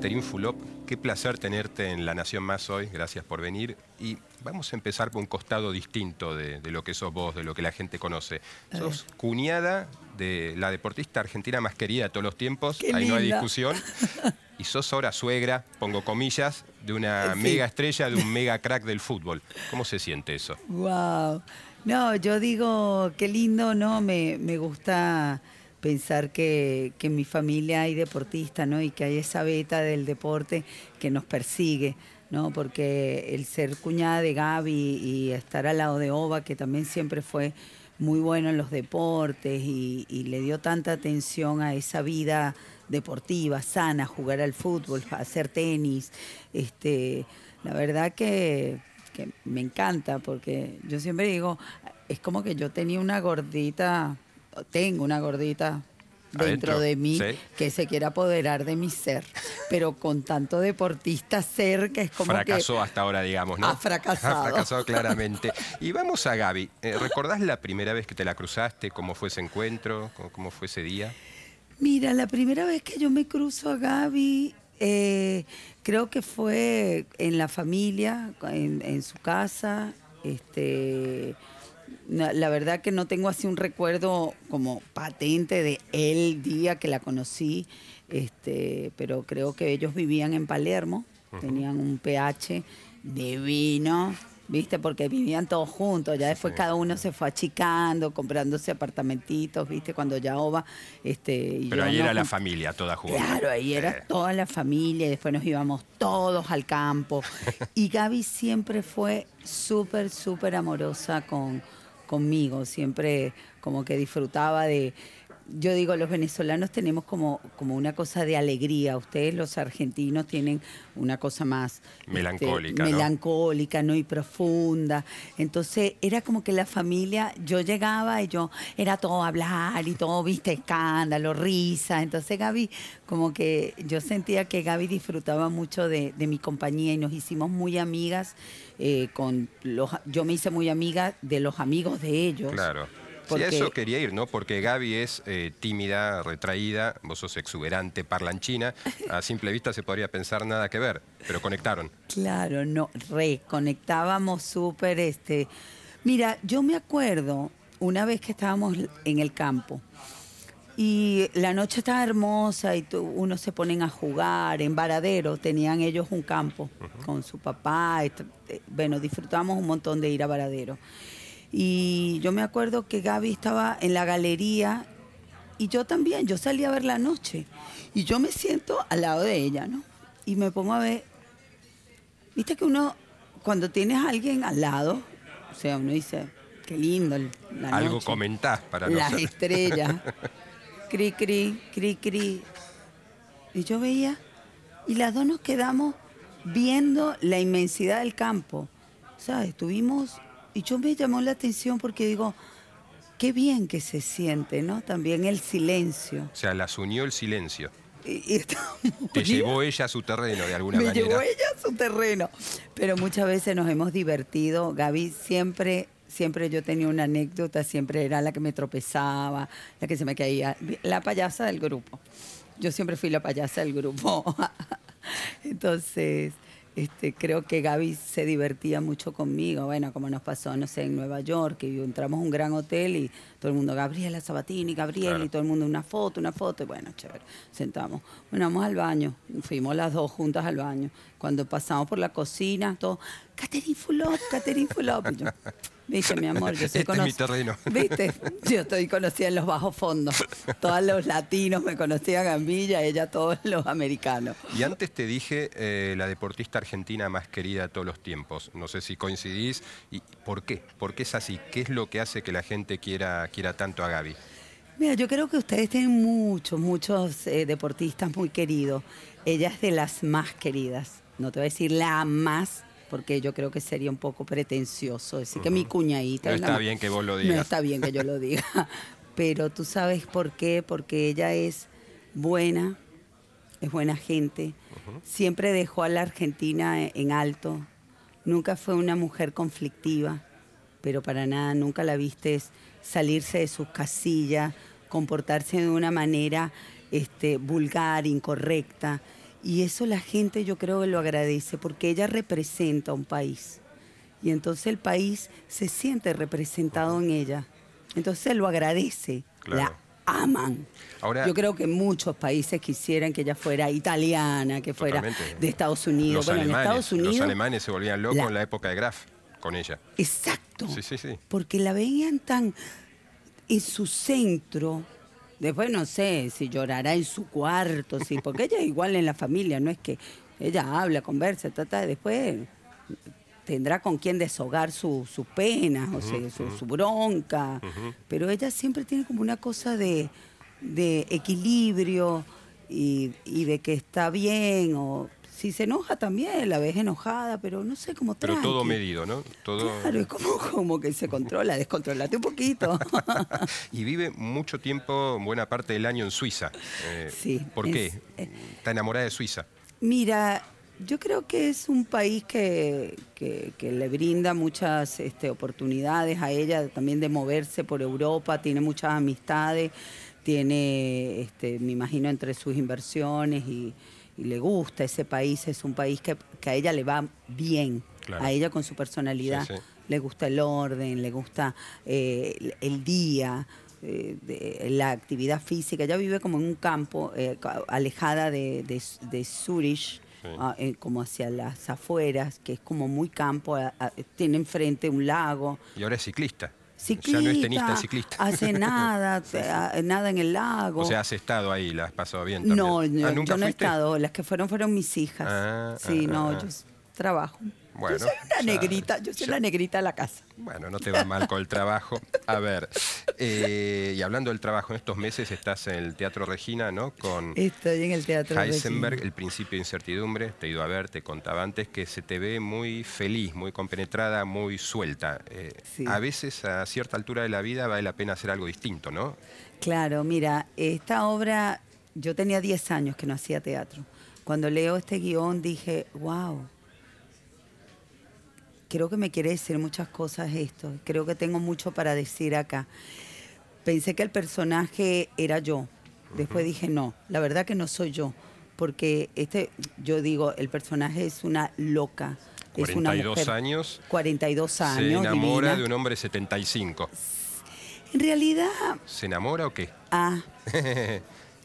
Caterín Fulop, qué placer tenerte en La Nación Más hoy, gracias por venir. Y vamos a empezar por un costado distinto de, lo que sos vos, de lo que la gente conoce. sos cuñada de la deportista argentina más querida de todos los tiempos, ahí no hay discusión. Y sos ahora suegra, pongo comillas, de una mega estrella, de un mega crack del fútbol. ¿Cómo se siente eso? Wow. No, yo digo, qué lindo, ¿no? Me, me gusta pensar que, en mi familia hay deportistas, ¿no? Y que hay esa beta del deporte que nos persigue, ¿no? Porque el ser cuñada de Gaby y estar al lado de Ova, que también siempre fue muy bueno en los deportes y, le dio tanta atención a esa vida deportiva, sana, jugar al fútbol, hacer tenis, este, la verdad que, que me encanta porque yo siempre digo, es como que yo tenía una gordita tengo una gordita dentro de mí que se quiere apoderar de mi ser, pero con tanto deportista que es como fracasó hasta ahora, digamos, ¿no? Ha fracasado. Ha fracasado claramente. Y vamos a Gaby. Eh, ¿Recordás la primera vez que te la cruzaste? ¿Cómo fue ese encuentro? ¿Cómo, fue ese día? Mira, la primera vez que yo me cruzo a Gaby, eh, creo que fue en la familia, en, en su casa. Este, la verdad que no tengo así un recuerdo como patente de el día que la conocí, este, pero creo que ellos vivían en Palermo, tenían un pH divino, ¿viste? Porque vivían todos juntos, ya después cada uno se fue achicando, comprándose apartamentitos, ¿viste? Cuando ya Ova... Este, Pero ahí era la familia toda junta. Claro, ahí era toda la familia, y después nos íbamos todos al campo. y Gaby siempre fue súper, súper amorosa con conmigo, siempre como que disfrutaba de, yo digo, los venezolanos tenemos como, como una cosa de alegría. Ustedes, los argentinos, tienen una cosa más este, melancólica, melancólica, ¿no? Y profunda. Entonces, era como que la familia, yo llegaba y yo era todo hablar y todo, viste, escándalo, risa. Entonces, Gaby, como que yo sentía que Gaby disfrutaba mucho de, mi compañía y nos hicimos muy amigas. Eh, con los, yo me hice muy amiga de los amigos de ellos. Claro Sí, eso quería ir, ¿no? Porque Gaby es eh, tímida, retraída, vos sos exuberante, parlanchina. A simple vista se podría pensar nada que ver, pero conectaron. Claro, no, reconectábamos súper. Este... Mira, yo me acuerdo una vez que estábamos en el campo. Y la noche estaba hermosa y uno se ponen a jugar en Varadero, tenían ellos un campo con su papá. Eh, bueno, disfrutamos un montón de ir a Varadero. Y yo me acuerdo que Gaby estaba en la galería y yo también, yo salí a ver la noche. Y yo me siento al lado de ella, ¿no? Y me pongo a ver, viste que uno, cuando tienes a alguien al lado, o sea, uno dice, qué lindo la Algo comentás para Las estrellas, cri, cri, cri, cri. Y yo veía, y las dos nos quedamos viendo la inmensidad del campo. ¿Sabes? Estuvimos y yo me llamó la atención porque digo, qué bien que se siente, ¿no? También el silencio. O sea, las unió el silencio. Y, Te llevó ella a su terreno de alguna manera. Me llevó ella a su terreno. Pero muchas veces nos hemos divertido. Gaby siempre, siempre yo tenía una anécdota, siempre era la que me tropezaba, la que se me caía, la payasa del grupo. Yo siempre fui la payasa del grupo. Entonces, este, creo que Gaby se divertía mucho conmigo, bueno, como nos pasó, no sé, en Nueva York, que entramos a un gran hotel y todo el mundo, Gabriela Sabatini, Gabriela, y todo el mundo una foto, una foto, y bueno, chévere, sentamos. Bueno, vamos al baño, fuimos las dos juntas al baño. Cuando pasamos por la cocina, todo, Catherine Fulop, Catherine Fulop. Y yo, Viste, mi amor, yo soy este es mi terreno. Viste, yo estoy conocida en los bajos fondos. Todos los latinos me conocían a y ella todos los americanos. Y antes te dije eh, la deportista argentina más querida de todos los tiempos. No sé si coincidís. ¿Y por qué? ¿Por qué es así? ¿Qué es lo que hace que la gente quiera, quiera tanto a Gaby? Mira, yo creo que ustedes tienen muchos, muchos eh, deportistas muy queridos. Ella es de las más queridas. No te voy a decir la más porque yo creo que sería un poco pretencioso decir que mi cuñadita... No está bien que vos lo digas. No está bien que yo lo diga. Pero tú sabes por qué, porque ella es buena, es buena gente, siempre dejó a la Argentina en alto, nunca fue una mujer conflictiva, pero para nada, nunca la viste salirse de sus casillas, comportarse de una manera este, vulgar, incorrecta. Y eso la gente yo creo que lo agradece, porque ella representa un país. Y entonces el país se siente representado en ella. Entonces lo agradece, Claro. la aman. Ahora- Yo creo que muchos países quisieran que ella fuera italiana, que fuera Totalmente. de Estados Unidos. Los bueno, alemanes, en Estados Unidos. los alemanes se volvían locos la- en la época de Graf con ella. Exacto. Sí, sí, sí. Porque la veían tan en su centro. Después no sé si llorará en su cuarto, sí, porque ella es igual en la familia, no es que ella habla, conversa, trata, después tendrá con quien deshogar su- sus penas, o sea, su, su bronca, pero ella siempre tiene como una cosa de, de equilibrio y, y de que está bien, o si se enoja también, la ves enojada, pero no sé cómo Pero todo medido, ¿no? Todo... Claro, es como, como que se controla, descontrolate un poquito. y vive mucho tiempo, buena parte del año en Suiza. Eh, Sí, ¿Por es- qué? eh. Está enamorada de Suiza. Mira, yo creo que es un país que, que- que le brinda muchas este, oportunidades a ella también de moverse por Europa, tiene muchas amistades, tiene, este, me imagino, entre sus inversiones y, y le gusta ese país, es un país que, que a ella le va bien, Claro. a ella con su personalidad. Sí, sí. le gusta el orden, le gusta eh, el, el día, eh, de- la actividad física. Ella vive como en un campo, eh, alejada de, de, de Zurich, Sí. ah, eh, como hacia las afueras, que es como muy campo, a- a- tiene enfrente un lago. Y ahora es ciclista. Ciclista, Ya no es tenista, es ciclista. hace nada, nada en el lago. O sea, has estado ahí, la has pasado bien también. no, Ah, ¿nunca yo no he estado, las que fueron fueron mis hijas. Ah, sí, ah, no, ah, yo trabajo. Bueno, yo soy una ya- negrita, yo soy ya- la negrita de la casa. Bueno, no te va mal con el trabajo. A ver, eh, y hablando del trabajo, en estos meses estás en el Teatro Regina, ¿no? Con Estoy en el teatro. Heisenberg, Regina. El principio de incertidumbre. Te he ido a ver, te contaba antes que se te ve muy feliz, muy compenetrada, muy suelta. Eh, Sí. A veces, a cierta altura de la vida, vale la pena hacer algo distinto, ¿no? Claro, mira, esta obra, yo tenía 10 años que no hacía teatro. Cuando leo este guion dije, wow, creo que me quiere decir muchas cosas esto, creo que tengo mucho para decir acá. Pensé que el personaje era yo, después dije, no, la verdad que no soy yo, porque este, yo digo, el personaje es una loca. es una 42 mujer- años. 42 años. Se enamora divina. de un hombre 75. En realidad, ¿Se enamora o qué? Ah,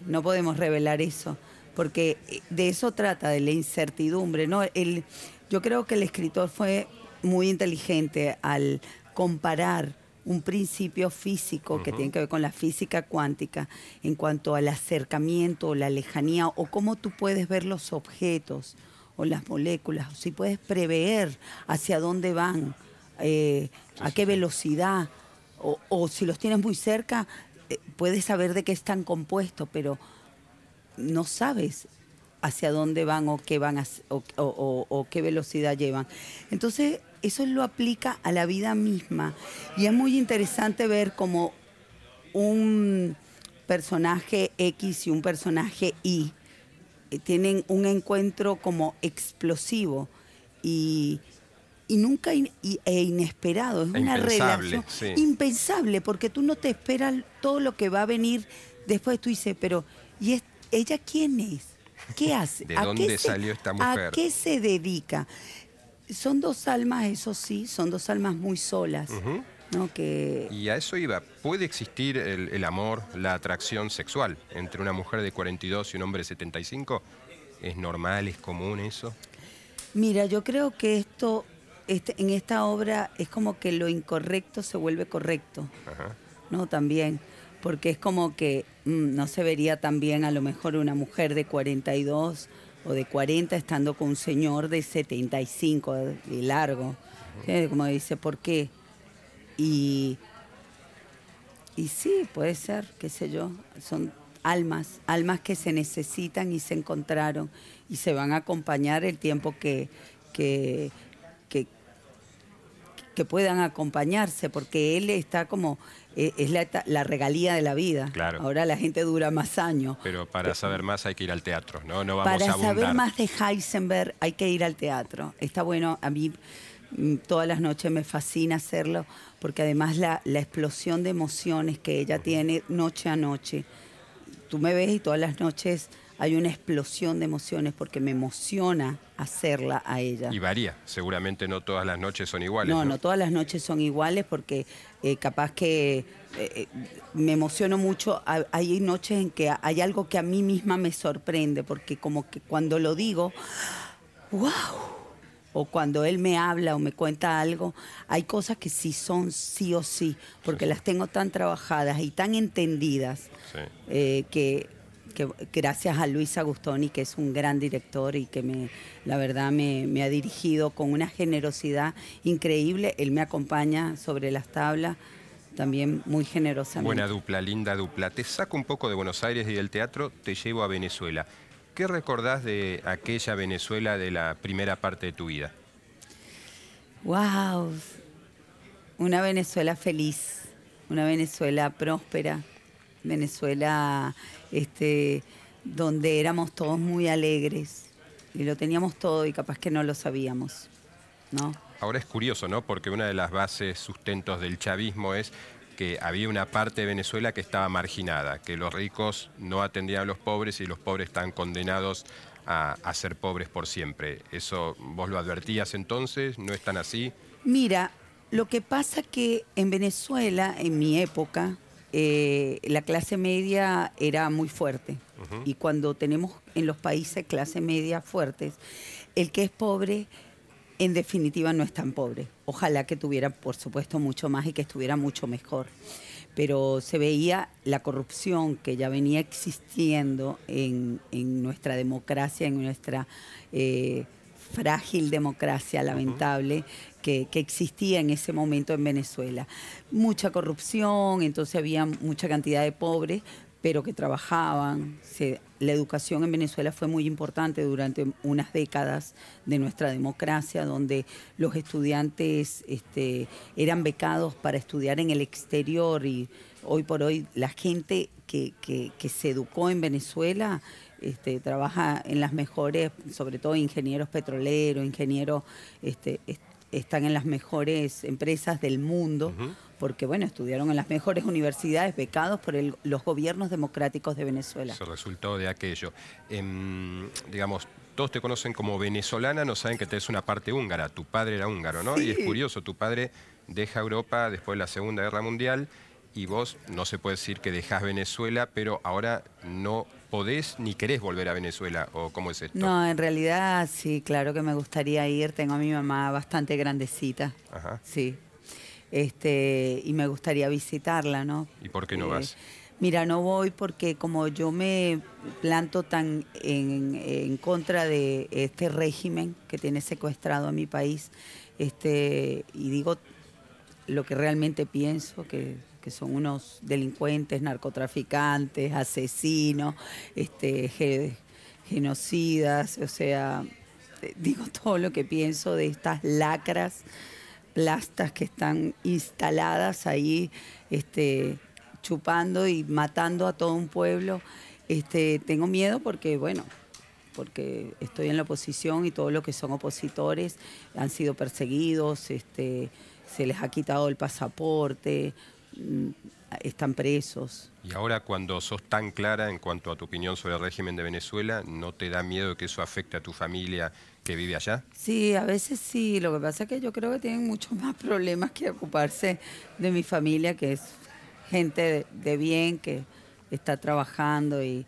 no podemos revelar eso, porque eh, de eso trata, de la incertidumbre. ¿no? El, yo creo que el escritor fue muy inteligente al comparar un principio físico que tiene que ver con la física cuántica en cuanto al acercamiento o la lejanía o cómo tú puedes ver los objetos o las moléculas, o si puedes prever hacia dónde van, eh, a qué velocidad, o, o si los tienes muy cerca, eh, puedes saber de qué están compuestos, pero no sabes hacia dónde van o qué van a o- o qué velocidad llevan. Entonces, eso lo aplica a la vida misma. Y es muy interesante ver como un personaje X y un personaje Y eh, tienen un encuentro como explosivo y, y nunca in- y- e inesperado. Es E una relación sí. impensable porque tú no te esperas todo lo que va a venir después. Tú dices, pero ¿y es- ella quién es? ¿Qué hace? ¿De ¿A qué dónde se- salió esta mujer? ¿A qué se dedica? Son dos almas, eso sí, son dos almas muy solas. ¿no? que Y a eso iba. ¿Puede existir el, el amor, la atracción sexual entre una mujer de 42 y un hombre de 75? ¿Es normal, es común eso? Mira, yo creo que esto, este, en esta obra es como que lo incorrecto se vuelve correcto, Ajá. ¿no? También, porque es como que mm, no se vería tan bien a lo mejor una mujer de 42 o de 40 estando con un señor de 75 de largo. ¿sí? Como dice, ¿por qué? Y, y sí, puede ser, qué sé yo, son almas, almas que se necesitan y se encontraron y se van a acompañar el tiempo que, que, que puedan acompañarse, porque él está como, es la, regalía de la vida. Claro. Ahora la gente dura más años. Pero para saber más hay que ir al teatro, ¿no? No vamos Para a saber más de Heisenberg hay que ir al teatro. Está bueno, a mí mm, todas las noches me fascina hacerlo, porque además la, la explosión de emociones que ella tiene noche a noche. Tú me ves y todas las noches hay una explosión de emociones porque me emociona hacerla a ella. Y varía, seguramente no todas las noches son iguales. No, No, no todas las noches son iguales porque eh, capaz que eh, eh, me emociono mucho. Ha- Hay noches en que hay algo que a mí misma me sorprende porque como que cuando lo digo, wow. O cuando él me habla o me cuenta algo, hay cosas que sí son sí o sí, porque las tengo tan trabajadas y tan entendidas Sí. eh, que, que gracias a Luis Agustoni, que es un gran director y que me, la verdad me, me ha dirigido con una generosidad increíble. Él me acompaña sobre las tablas también muy generosamente. Buena dupla, linda dupla. Te saco un poco de Buenos Aires y del teatro, te llevo a Venezuela. ¿Qué recordás de aquella Venezuela de la primera parte de tu vida? ¡Wow! Una Venezuela feliz, una Venezuela próspera, Venezuela este, donde éramos todos muy alegres y lo teníamos todo y capaz que no lo sabíamos, ¿no? Ahora es curioso, ¿no? Porque una de las bases, sustentos del chavismo es que había una parte de Venezuela que estaba marginada, que los ricos no atendían a los pobres y los pobres están condenados a, a ser pobres por siempre. ¿Eso vos lo advertías entonces? ¿No es tan así? Mira, lo que pasa que en Venezuela, en mi época, eh, la clase media era muy fuerte. Y cuando tenemos en los países clase media fuertes, el que es pobre, en definitiva, no es tan pobre. Ojalá que tuviera, por supuesto, mucho más y que estuviera mucho mejor. Pero se veía la corrupción que ya venía existiendo en, en nuestra democracia, en nuestra eh, frágil democracia lamentable que, que existía en ese momento en Venezuela. Mucha corrupción, entonces había mucha cantidad de pobres, pero que trabajaban. Se- la educación en Venezuela fue muy importante durante unas décadas de nuestra democracia, donde los estudiantes este, eran becados para estudiar en el exterior y hoy por hoy la gente que, que- que se educó en Venezuela este, trabaja en las mejores, sobre todo ingenieros petroleros, ingenieros, este, est- están en las mejores empresas del mundo, porque bueno, estudiaron en las mejores universidades, becados por el- los gobiernos democráticos de Venezuela. Se resultó de aquello. Em, digamos, todos te conocen como venezolana, no saben que tenés una parte húngara. Tu padre era húngaro, ¿no? Y es curioso, tu padre deja Europa después de la Segunda Guerra Mundial y vos no se puede decir que dejás Venezuela, pero ahora no podés ni querés volver a Venezuela, ¿o cómo es esto? No, en realidad sí, claro que me gustaría ir. Tengo a mi mamá bastante grandecita. Ajá. Sí. Este, y me gustaría visitarla, ¿no? ¿Y por qué no vas? Mira, no voy porque como yo me planto tan en, en contra de este régimen que tiene secuestrado a mi país, este, y digo lo que realmente pienso, que, que son unos delincuentes, narcotraficantes, asesinos, este, ge- genocidas, o sea, eh, digo todo lo que pienso de estas lacras, plastas que están instaladas ahí, este, chupando y matando a todo un pueblo. Este, tengo miedo porque, bueno, porque estoy en la oposición y todos los que son opositores han sido perseguidos, se les ha quitado el pasaporte, están presos. Y ahora cuando sos tan clara en cuanto a tu opinión sobre el régimen de Venezuela, ¿no te da miedo que eso afecte a tu familia que vive allá? Sí, a veces sí. Lo que pasa es que yo creo que tienen muchos más problemas que ocuparse de mi familia, que es gente de, de bien, que está trabajando y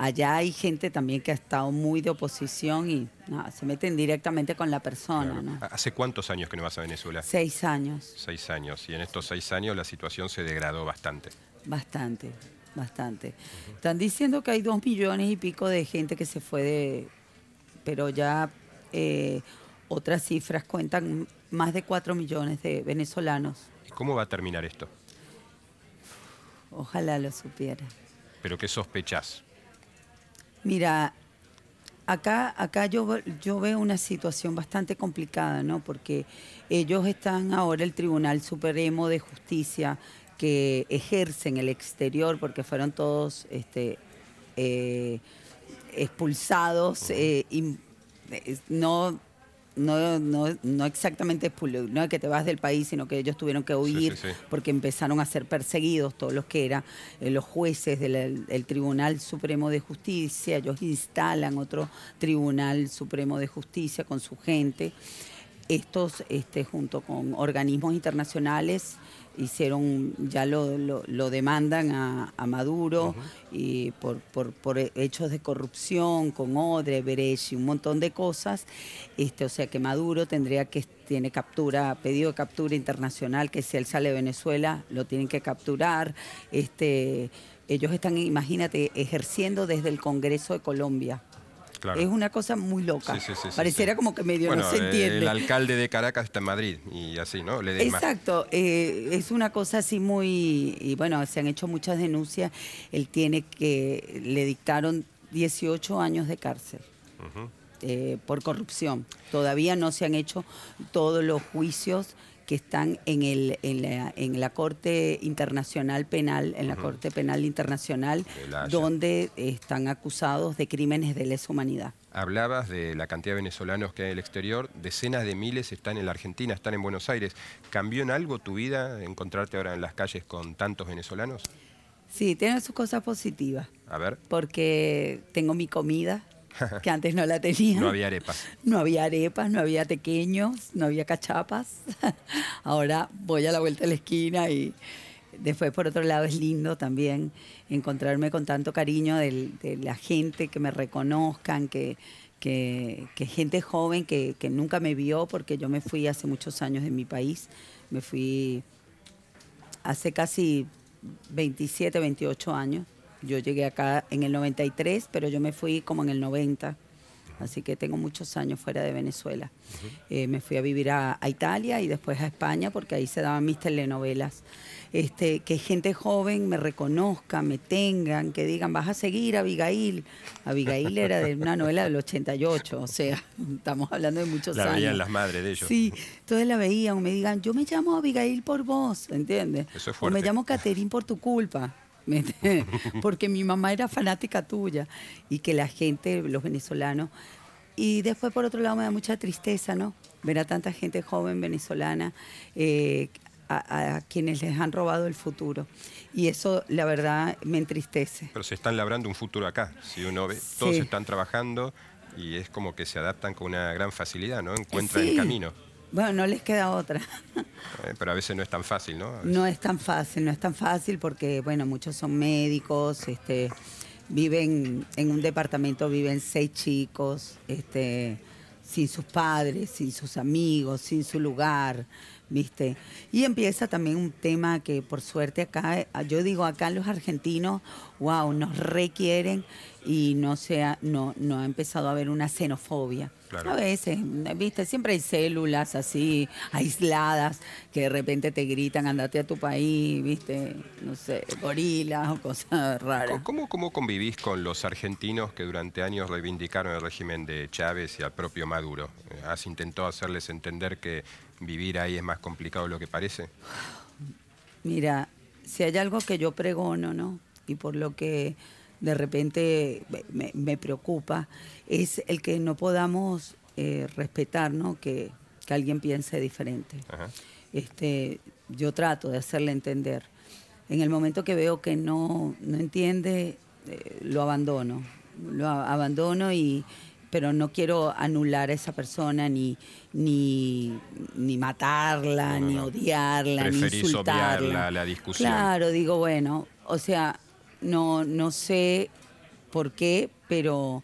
allá hay gente también que ha estado muy de oposición y no, se meten directamente con la persona, Claro. ¿no? ¿Hace cuántos años que no vas a Venezuela? Seis años, Seis años. Y en estos seis años la situación se degradó bastante. bastante, bastante. Están diciendo que hay dos millones y pico de gente que se fue de... Pero ya eh, otras cifras cuentan más de cuatro millones de venezolanos. ¿Y cómo va a terminar esto? Ojalá lo supiera. ¿Pero qué sospechás? Mira, acá, acá yo, yo veo una situación bastante complicada, ¿no? Porque ellos están ahora, el Tribunal Supremo de Justicia, que ejercen el exterior, porque fueron todos este, eh, expulsados, eh, no no, no, no exactamente no es que te vas del país, sino que ellos tuvieron que huir porque empezaron a ser perseguidos todos los que eran eh, los jueces del Tribunal Supremo de Justicia. Ellos instalan otro Tribunal Supremo de Justicia con su gente. Estos, este, junto con organismos internacionales, hicieron, ya lo, lo, demandan a, Maduro y por, por, hechos de corrupción con Odre, Berechi, un montón de cosas. Este, o sea que Maduro tendría que, tiene captura, pedido de captura internacional, que si él sale de Venezuela, lo tienen que capturar. Este, ellos están, imagínate, ejerciendo desde el Congreso de Colombia. Es una cosa muy loca. Pareciera como que medio no se entiende. El alcalde de Caracas está en Madrid y así, ¿no? Exacto. Eh, es una cosa así muy. Y bueno, se han hecho muchas denuncias. Él tiene que. Le dictaron 18 años de cárcel. Eh, por corrupción. Todavía no se han hecho todos los juicios que están en, el, en, la, en la Corte Internacional Penal, en la Corte Penal Internacional, donde están acusados de crímenes de lesa humanidad. Hablabas de la cantidad de venezolanos que hay en el exterior, decenas de miles están en la Argentina, están en Buenos Aires. ¿Cambió en algo tu vida encontrarte ahora en las calles con tantos venezolanos? Sí, tiene sus cosas positivas. A ver. Porque tengo mi comida, que antes no la tenía. No había arepas. No había arepas, no había pequeños, no había cachapas. Ahora voy a la vuelta de la esquina y después por otro lado es lindo también encontrarme con tanto cariño de, la gente, que me reconozcan, que, que, gente joven que, que, nunca me vio porque yo me fui hace muchos años de mi país. Me fui hace casi 27, 28 años yo llegué acá en el 93, pero yo me fui como en el 90. Así que tengo muchos años fuera de Venezuela. Eh, me fui a vivir a, Italia y después a España porque ahí se daban mis telenovelas. Este, que gente joven me reconozca, me tengan, que digan, vas a seguir a Abigail. Abigail era de una novela del 88, o sea, estamos hablando de muchos años. La veían las madres de ellos. Sí, entonces la veían o me digan, yo me llamo Abigail por vos, ¿entiendes? Eso es fuerte. O me llamo Caterín por tu culpa. porque mi mamá era fanática tuya y que la gente, los venezolanos, y después por otro lado me da mucha tristeza, ¿no? Ver a tanta gente joven venezolana eh, a, quienes les han robado el futuro. Y eso, la verdad, me entristece. Pero se están labrando un futuro acá. Si uno ve, todos están trabajando y es como que se adaptan con una gran facilidad, ¿no? Encuentran el camino. Bueno, no les queda otra. Eh, pero a veces no es tan fácil, ¿no? No es tan fácil, no es tan fácil porque, bueno, muchos son médicos, este, viven en un departamento, viven seis chicos, este, sin sus padres, sin sus amigos, sin su lugar, ¿viste? Y empieza también un tema que por suerte acá, yo digo acá los argentinos, wow, nos requieren y no, sea, no, no ha empezado a haber una xenofobia. A veces, viste, siempre hay células así, aisladas, que de repente te gritan, andate a tu país, viste, no sé, gorilas o cosas raras. ¿Cómo, ¿Cómo convivís con los argentinos que durante años reivindicaron el régimen de Chávez y al propio Maduro? ¿Has intentado hacerles entender que vivir ahí es más complicado de lo que parece? Mira, si hay algo que yo pregono, ¿no? Y por lo que de repente me, preocupa, es el que no podamos eh, respetar, ¿no? Que, alguien piense diferente. Este, yo trato de hacerle entender. En el momento que veo que no, no entiende, eh, lo abandono. Lo abandono y, pero no quiero anular a esa persona ni ni, ni matarla, ni odiarla, ni insultarla. la discusión. Claro, digo, bueno, o sea, no, no sé por qué, pero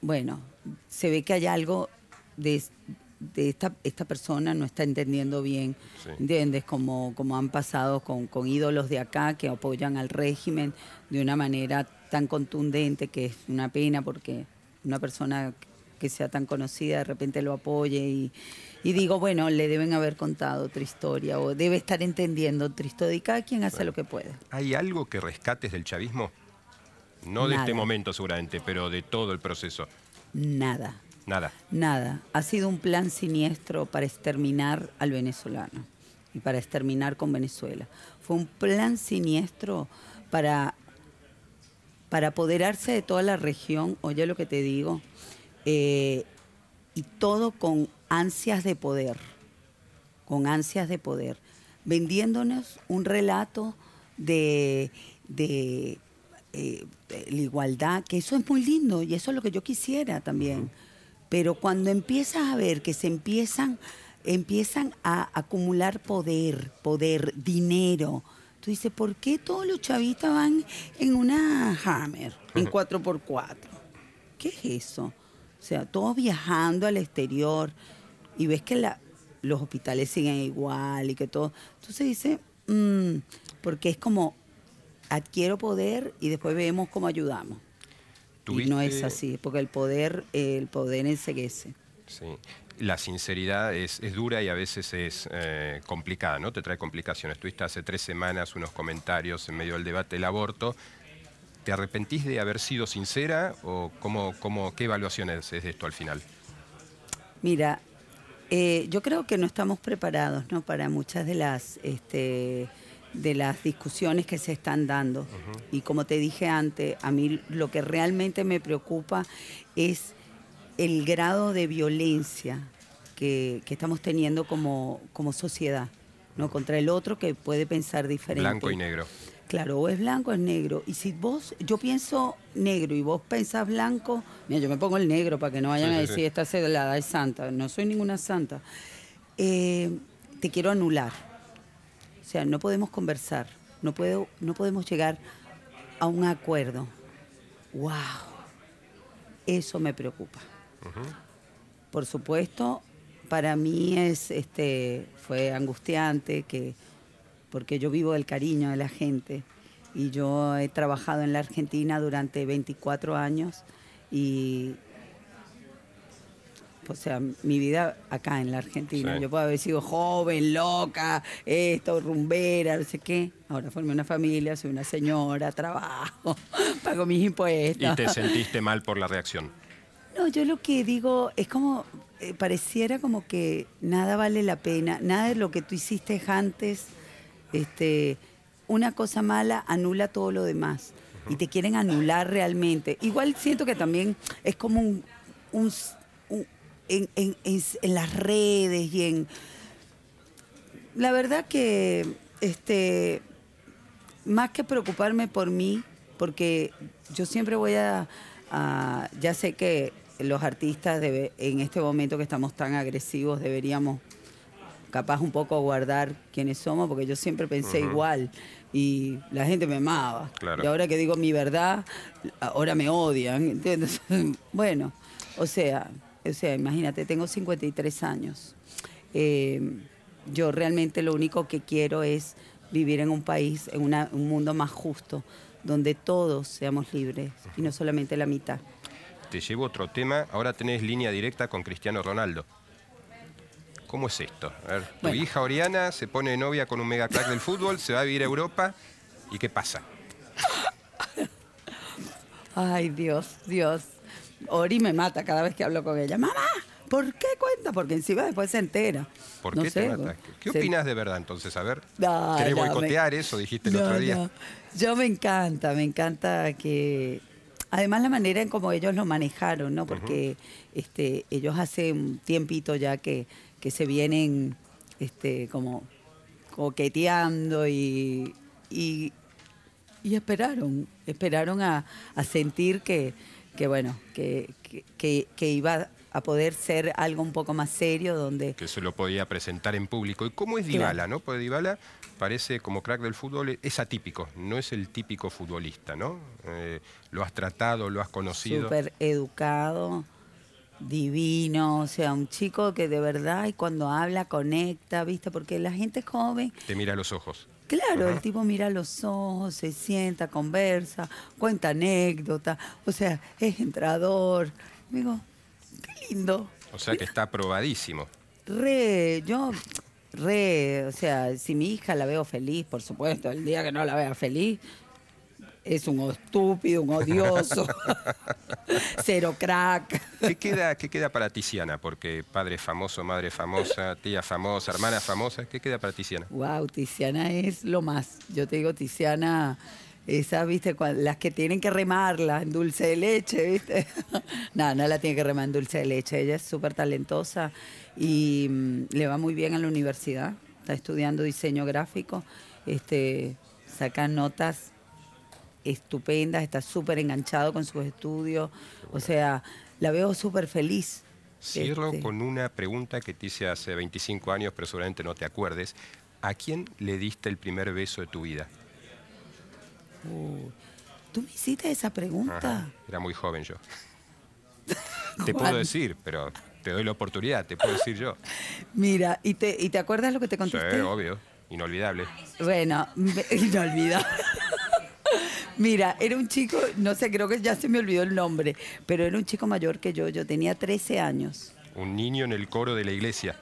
bueno, se ve que hay algo de, esta, esta persona no está entendiendo bien, ¿entiendes? Como, como han pasado con, con ídolos de acá que apoyan al régimen de una manera tan contundente que es una pena porque una persona que sea tan conocida de repente lo apoye y, y digo, bueno, le deben haber contado otra historia o debe estar entendiendo otra historia y cada quien hace lo que puede. ¿Hay algo que rescates del chavismo? No de este momento seguramente, pero de todo el proceso. nada. Nada. Nada. Ha sido un plan siniestro para exterminar al venezolano y para exterminar con Venezuela. Fue un plan siniestro para, para apoderarse de toda la región, oye lo que te digo, eh, y todo con ansias de poder, con ansias de poder, vendiéndonos un relato de, de, eh, de la igualdad, que eso es muy lindo y eso es lo que yo quisiera también. Pero cuando empiezas a ver que se empiezan, empiezan a acumular poder, poder, dinero, tú dices, ¿por qué todos los chavistas van en una Hammer, en 4x4? ¿Qué es eso? O sea, todos viajando al exterior y ves que la, los hospitales siguen igual y que todo. Entonces dice, mm, porque es como adquiero poder y después vemos cómo ayudamos. Y no es así, porque el poder, el poder enseguece. Sí. La sinceridad es, es dura y a veces es eh, complicada, ¿no? Te trae complicaciones. Tuviste hace tres semanas unos comentarios en medio del debate del aborto. ¿Te arrepentís de haber sido sincera o cómo, cómo, qué evaluaciones es de esto al final? Mira, eh, yo creo que no estamos preparados ¿no? para muchas de las, este, de las discusiones que se están dando. Y como te dije antes, a mí lo que realmente me preocupa es el grado de violencia que, que estamos teniendo como, como sociedad, ¿no? contra el otro que puede pensar diferente. Blanco y negro. Claro, o es blanco o es negro. Y si vos, yo pienso negro y vos pensás blanco, mira, yo me pongo el negro para que no vayan Sí, a decir sí. esta celada es santa. No soy ninguna santa. Eh, te quiero anular. O sea, no podemos conversar, no, puedo, no podemos llegar a un acuerdo. ¡Wow! Eso me preocupa. Por supuesto, para mí es, este, fue angustiante que, porque yo vivo del cariño de la gente y yo he trabajado en la Argentina durante 24 años y, o sea, mi vida acá en la Argentina. Sí. Yo puedo haber sido joven, loca, esto, rumbera, no sé qué. Ahora formé una familia, soy una señora, trabajo, pago mis impuestos. Y te sentiste mal por la reacción. No, yo lo que digo es como, eh, pareciera como que nada vale la pena, nada de lo que tú hiciste antes, este, una cosa mala anula todo lo demás y te quieren anular realmente. Igual siento que también es como un, un en, en- en las redes y en... La verdad que, este, más que preocuparme por mí, porque yo siempre voy a, ya sé que los artistas en este momento que estamos tan agresivos deberíamos capaz un poco guardar quiénes somos, porque yo siempre pensé igual y la gente me amaba. Claro. Y ahora que digo mi verdad, ahora me odian, ¿entiendes? bueno, o sea, o sea, imagínate, tengo 53 años. Eh, yo realmente lo único que quiero es vivir en un país, en una- un mundo más justo, donde todos seamos libres y no solamente la mitad. Te llevo otro tema. Ahora tenés línea directa con Cristiano Ronaldo. ¿Cómo es esto? A ver, tu Bueno. hija Oriana se pone de novia con un mega crack del fútbol, se va a vivir a Europa. ¿Y qué pasa? Ay, Dios, Dios. Ori me mata cada vez que hablo con ella. Mamá, ¿por qué cuenta? Porque encima después se entera. ¿Por No qué sé, te mata? ¿Qué se- opinas de verdad entonces? A ver, No, ¿querés no, me- boicotear eso? Dijiste el otro día. Yo me encanta, me encanta que... Además la manera en como ellos lo manejaron, ¿no? Porque este, ellos hace un tiempito ya que, que se vienen este, como coqueteando y, y, y esperaron, esperaron a, a sentir que, que bueno, que, que- iba a poder ser algo un poco más serio donde Que se lo podía presentar en público. ¿Y cómo es Claro. Dybala, no? Porque Dybala parece como crack del fútbol, es atípico, no es el típico futbolista, ¿no? Eh, lo has tratado, lo has conocido. súper educado, divino, o sea, un chico que de verdad y cuando habla conecta, ¿viste? Porque la gente joven, Te mira a los ojos. claro, Ajá. el tipo mira a los ojos, se sienta, conversa, cuenta anécdotas, o sea, es entrador. Digo, qué lindo. O sea que está aprobadísimo. Re, yo, re, o sea, si mi hija la veo feliz, por supuesto, el día que no la vea feliz, es un estúpido, un odioso, cero crack. ¿Qué queda, ¿Qué queda para Tiziana? Porque padre famoso, madre famosa, tía famosa, hermana famosa, ¿qué queda para Tiziana? Wow, Tiziana es lo más. Yo te digo, Tiziana, esas, viste, las que tienen que remarla en dulce de leche, viste. no, no la tiene que remar en dulce de leche. Ella es súper talentosa y mm, le va muy bien a la universidad. Está estudiando diseño gráfico. Este, saca notas estupenda, está súper enganchado con sus estudios, o sea, la veo súper feliz. Cierro este. con una pregunta que te hice hace 25 años, pero seguramente no te acuerdes. ¿A quién le diste el primer beso de tu vida? Uh, ¿Tú me hiciste esa pregunta? era muy joven yo. te puedo decir, pero te doy la oportunidad, te puedo decir yo. Mira, ¿y te, ¿y te acuerdas lo que te contesté? Sí, obvio, inolvidable. Bueno, inolvidable. Mira, era un chico, no sé, creo que ya se me olvidó el nombre, pero era un chico mayor que yo, yo tenía 13 años. Un niño en el coro de la iglesia.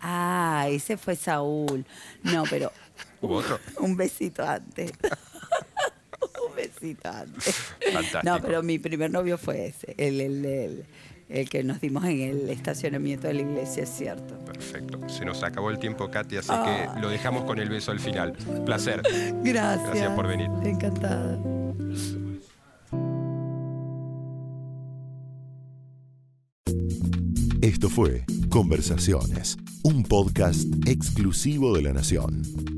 Ah, ese fue Saúl. No, pero... ¿Hubo otro? Un besito antes. un besito antes. Fantástico. No, pero mi primer novio fue ese, el, el, el el que nos dimos en el estacionamiento de la iglesia, es cierto. Perfecto. Se nos acabó el tiempo, Katy, así que ah. lo dejamos con el beso al final. Placer. Gracias. Gracias por venir. Encantada. Esto fue Conversaciones, un podcast exclusivo de La Nación.